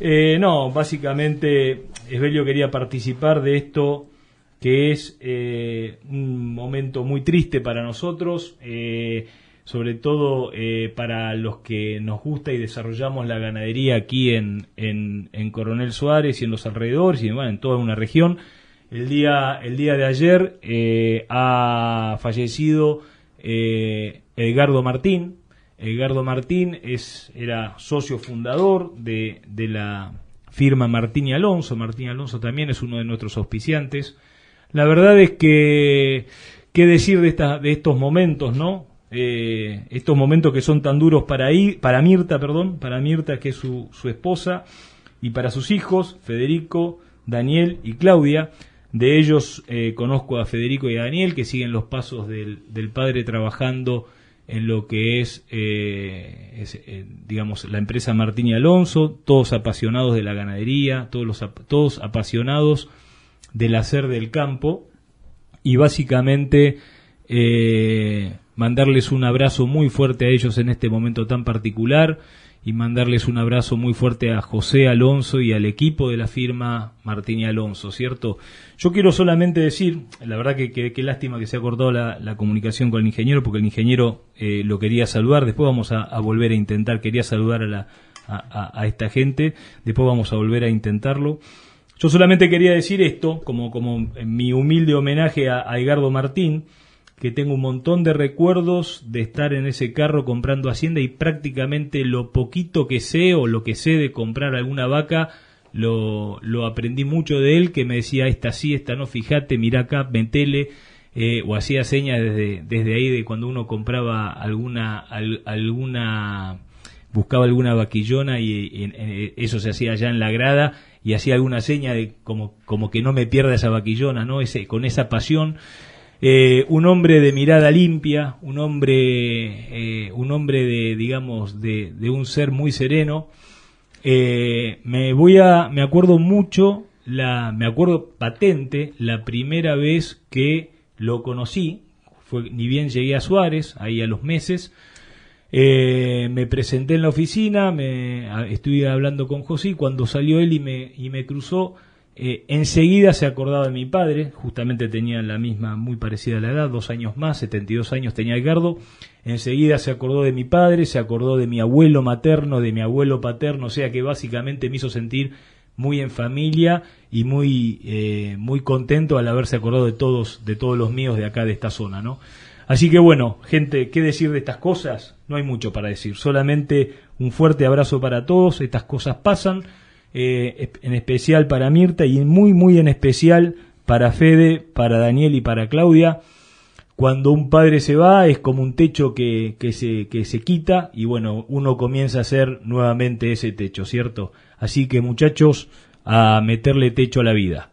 Eh, no, básicamente Esbelio quería participar de esto que es eh, un momento muy triste para nosotros, eh, sobre todo para los que nos gusta y desarrollamos la ganadería aquí en, en, Coronel Suárez y en los alrededores y en toda una región. El día, el día de ayer ha fallecido Edgardo Martín, Edgardo Martín es, era socio fundador de, de la firma Martín y Alonso. Martín y Alonso también es uno de nuestros auspiciantes. La verdad es que, ¿qué decir de, de estos momentos, no? Eh, estos momentos que son tan duros para, para Mirta, perdón, para Mirta, que es su, su esposa, y para sus hijos, Federico, Daniel y Claudia. De ellos eh, conozco a Federico y a Daniel, que siguen los pasos del, del padre trabajando en lo que es, eh, eh, digamos, la empresa Martín y Alonso, todos apasionados de la ganadería, todos, los, todos apasionados del hacer del campo. Y básicamente eh, mandarles un abrazo muy fuerte a ellos en este momento tan particular y mandarles un abrazo muy fuerte a José Alonso y al equipo de la firma Martín y Alonso, ¿cierto? Yo quiero solamente decir, la verdad que qué lástima que se ha cortado la, comunicación con el ingeniero, porque el ingeniero eh, lo quería saludar, después vamos a, volver a intentar, quería saludar a, la, a, esta gente, después vamos a volver a intentarlo. Yo solamente quería decir esto, como, como mi humilde homenaje a, Edgardo Martín, que tengo un montón de recuerdos de estar en ese carro comprando hacienda y prácticamente lo poquito que sé o lo que sé de comprar alguna vaca lo, lo aprendí mucho de él, que me decía esta sí, esta no, fíjate, mira acá, metele, eh, o hacía señas desde, desde ahí de cuando uno compraba alguna, alguna, buscaba alguna vaquillona y, eso se hacía allá en la grada y hacía alguna seña de como, como que no me pierda esa vaquillona, ¿no? Ese, con esa pasión eh, un hombre de mirada limpia, un hombre, eh, un hombre de, digamos, de, un ser muy sereno. Eh, me voy a, me acuerdo mucho, la, me acuerdo patente la primera vez que lo conocí, fue, ni bien llegué a Suárez, ahí a los meses, me presenté en la oficina, me, estuve hablando con José, cuando salió él y me, y me cruzó, eh, enseguida se acordaba de mi padre, justamente tenía la misma, muy parecida a la edad, dos años más, 72 años tenía Edgardo. Enseguida se acordó de mi padre, se acordó de mi abuelo materno, de mi abuelo paterno, o sea que básicamente me hizo sentir muy en familia y muy, eh, muy contento al haberse acordado de todos, de todos los míos de acá, de esta zona, ¿no? Así que bueno, gente, ¿qué decir de estas cosas? No hay mucho para decir, solamente un fuerte abrazo para todos, estas cosas pasan eh, en especial para Mirta y muy, muy en especial para Fede, para Daniel y para Claudia. Cuando un padre se va es como un techo que, que, se, que se quita y bueno, uno comienza a ser nuevamente ese techo, ¿cierto? Así que muchachos, a meterle techo a la vida.